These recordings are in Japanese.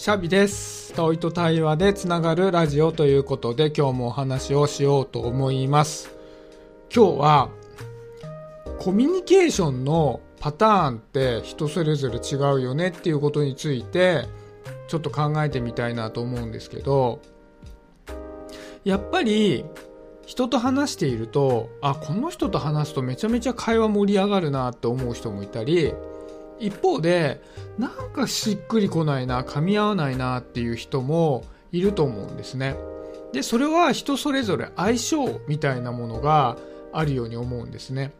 シャビです。問いと対話でつながるラジオということで今日もお話をしようと思います。今日はコミュニケーションのパターンって人それぞれ違うよねっていうことについてちょっと考えてみたいなと思うんですけどやっぱり人と話しているとあこの人と話すとめちゃめちゃ会話盛り上がるなって思う人もいたり一方でなんかしっくりこないな噛み合わないなっていう人もいると思うんですね。でそれは人それぞれ相性みたいなものがあるように思うんですね。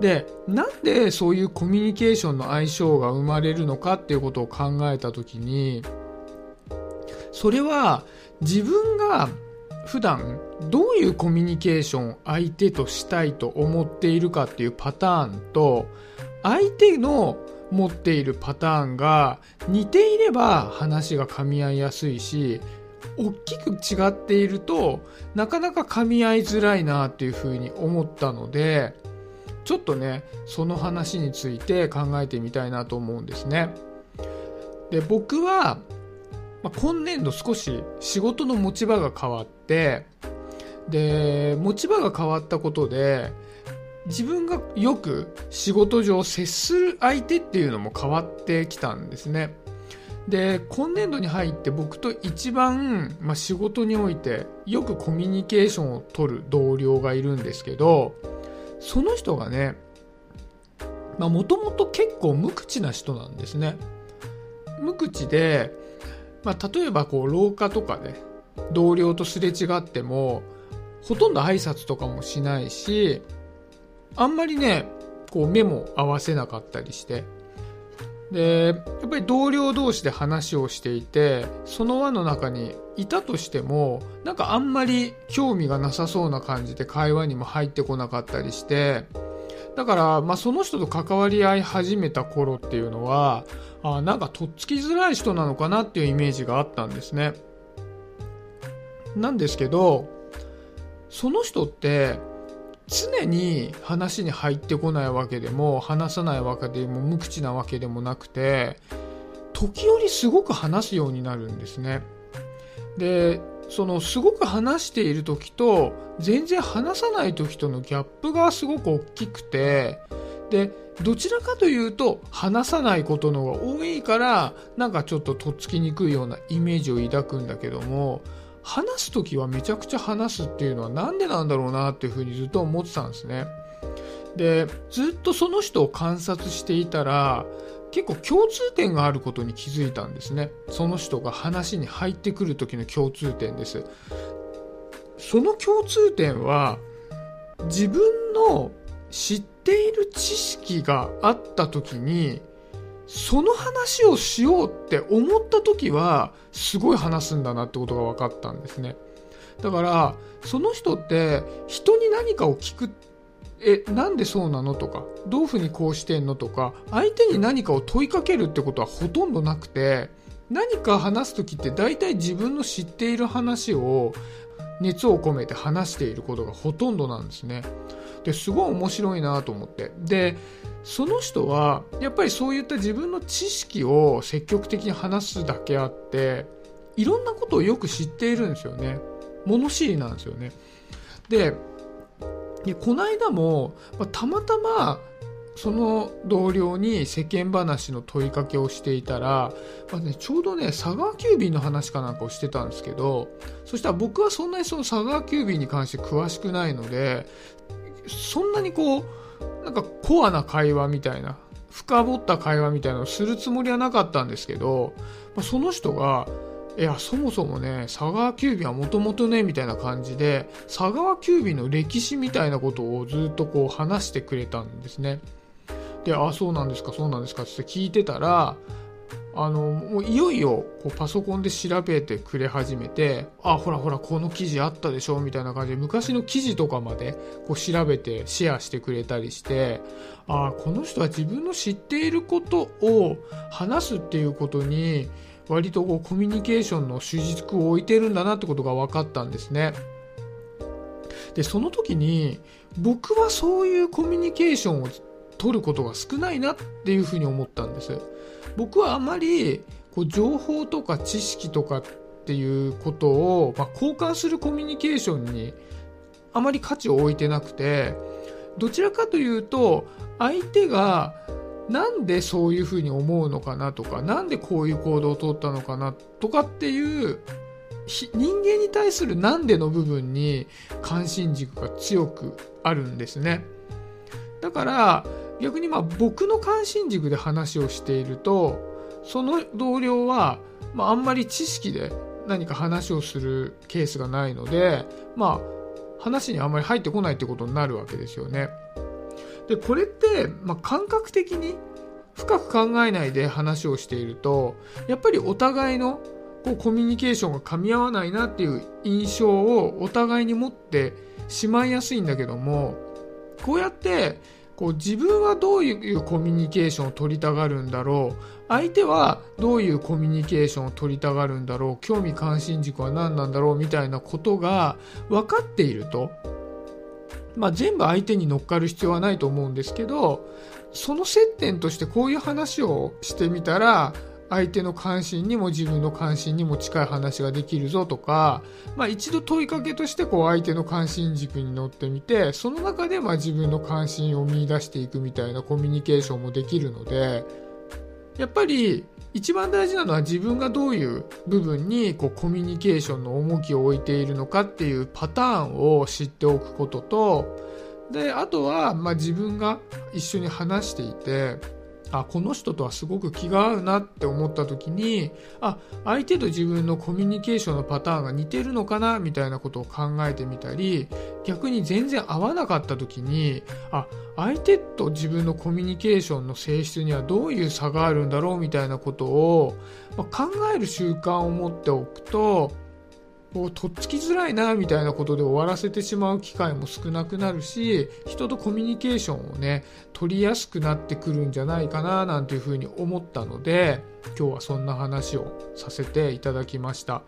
でなんでそういうコミュニケーションの相性が生まれるのかっていうことを考えた時にそれは自分が普段どういうコミュニケーションを相手としたいと思っているかっていうパターンと相手の持っているパターンが似ていれば話が噛み合いやすいし大きく違っているとなかなか噛み合いづらいなっていうふうに思ったのでちょっとねその話について考えてみたいなと思うんですね。で僕は、まあ、今年度少し仕事の持ち場が変わってで持ち場が変わったことで自分がよく仕事上接する相手っていうのも変わってきたんですね。で今年度に入って僕と一番、まあ、仕事においてよくコミュニケーションを取る同僚がいるんですけどその人がねもともと結構無口な人なんですね。無口で、まあ、例えばこう廊下とかで同僚とすれ違ってもほとんど挨拶とかもしないしあんまりねこう目も合わせなかったりして。でやっぱり同僚同士で話をしていてその輪の中にいたとしてもなんかあんまり興味がなさそうな感じで会話にも入ってこなかったりして。だから、まあ、その人と関わり合い始めた頃っていうのはあなんかとっつきづらい人なのかなっていうイメージがあったんですね。なんですけどその人って常に話に入ってこないわけでも話さないわけでも無口なわけでもなくて時折すごく話すようになるんですね。でそのすごく話している時と全然話さない時とのギャップがすごく大きくてでどちらかというと話さないことの方が多いからなんかちょっととっつきにくいようなイメージを抱くんだけども話す時はめちゃくちゃ話すっていうのはなんでなんだろうなっていうふうにずっと思ってたんですね。でずっとその人を観察していたら結構共通点があることに気づいたんですね。その人が話に入ってくる時の共通点です。その共通点は自分の知っている知識があった時にその話をしようって思った時はすごい話すんだなってことが分かったんですね。だからその人って人に何かを聞くえなんでそうなのとかどういうふうにこうしてんのとか相手に何かを問いかけるってことはほとんどなくて何か話す時って大体自分の知っている話を熱を込めて話していることがほとんどなんですね。ですごい面白いなと思って。でその人はやっぱりそういった自分の知識を積極的に話すだけあっていろんなことをよく知っているんですよね。物知りなんですよね。ででこの間も、たまたまその同僚に世間話の問いかけをしていたら、まあね、ちょうどね佐川急便の話かなんかをしてたんですけどそしたら僕はそんなにその佐川急便に関して詳しくないのでそんなにこうなんかコアな会話みたいな深掘った会話みたいなのをするつもりはなかったんですけど、まあ、その人がいやそもそもね佐川急便はもともとねみたいな感じで佐川急便の歴史みたいなことをずっとこう話してくれたんですね。あそうなんですかそうなんですかって聞いてたらあのもういよいよこうパソコンで調べてくれ始めてあほらほらこの記事あったでしょみたいな感じで昔の記事とかまでこう調べてシェアしてくれたりしてあこの人は自分の知っていることを話すっていうことに割とこうコミュニケーションの主軸を置いてるんだなってことが分かったんですね。でその時に僕はそういうコミュニケーションを取ることが少ないなっていうふうに思ったんです。僕はあまりこう情報とか知識とかっていうことを、まあ、交換するコミュニケーションにあまり価値を置いてなくてどちらかというと相手がなんでそういうふうに思うのかなとかなんでこういう行動をとったのかなとかっていう人間に対するなんでの部分に関心軸が強くあるんですねだから逆にまあ僕の関心軸で話をしているとその同僚は、まあ、あんまり知識で何か話をするケースがないのでまあ話にあんまり入ってこないってことになるわけですよね。でこれって、まあ、感覚的に深く考えないで話をしているとやっぱりお互いのこうコミュニケーションが噛み合わないなっていう印象をお互いに持ってしまいやすいんだけどもこうやってこう自分はどういうコミュニケーションを取りたがるんだろう。相手はどういうコミュニケーションを取りたがるんだろう。興味関心軸は何なんだろうみたいなことが分かっていると、まあ、全部相手に乗っかる必要はないと思うんですけどその接点としてこういう話をしてみたら相手の関心にも自分の関心にも近い話ができるぞとか、まあ、一度問いかけとしてこう相手の関心軸に乗ってみてその中でまあ自分の関心を見出していくみたいなコミュニケーションもできるのでやっぱり一番大事なのは自分がどういう部分にこうコミュニケーションの重きを置いているのかっていうパターンを知っておくこととであとはまあ自分が一緒に話していてあこの人とはすごく気が合うなって思った時にあ相手と自分のコミュニケーションのパターンが似てるのかなみたいなことを考えてみたり逆に全然合わなかった時にあ相手と自分のコミュニケーションの性質にはどういう差があるんだろうみたいなことを、まあ、考える習慣を持っておくとこうとっつきづらいなみたいなことで終わらせてしまう機会も少なくなるし人とコミュニケーションをね取りやすくなってくるんじゃないかななんていうふうに思ったので今日はそんな話をさせていただきました。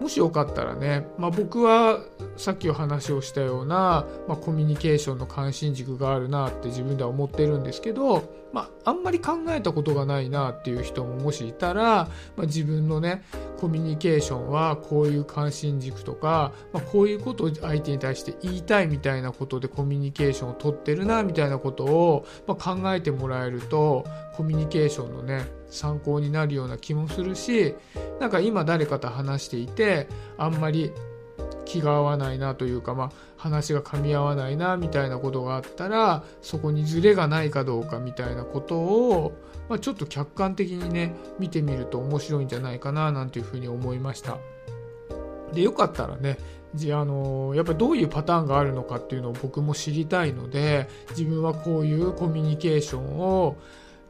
もしよかったらね、まあ、僕はさっきお話をしたような、まあ、コミュニケーションの関心軸があるなって自分では思ってるんですけど、まあ、あんまり考えたことがないなっていう人ももしいたら、まあ、自分のねコミュニケーションはこういう関心軸とか、まあ、こういうことを相手に対して言いたいみたいなことでコミュニケーションを取ってるなみたいなことを、ま、考えてもらえるとコミュニケーションのね参考になるような気もするしなんか今誰かと話していてあんまり気が合わないなというか、まあ、話が噛み合わないなみたいなことがあったらそこにズレがないかどうかみたいなことを、まあ、ちょっと客観的にね見てみると面白いんじゃないかななんていうふうに思いました。でよかったらねじあのやっぱりどういうパターンがあるのかっていうのを僕も知りたいので自分はこういうコミュニケーションを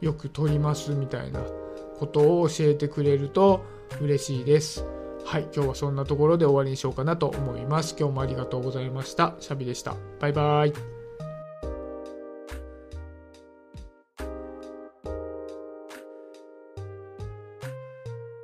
よく取りますみたいなことを教えてくれると嬉しいです。はい、今日はそんなところで終わりにしようかなと思います。今日もありがとうございました。シャビでした。バイバイ。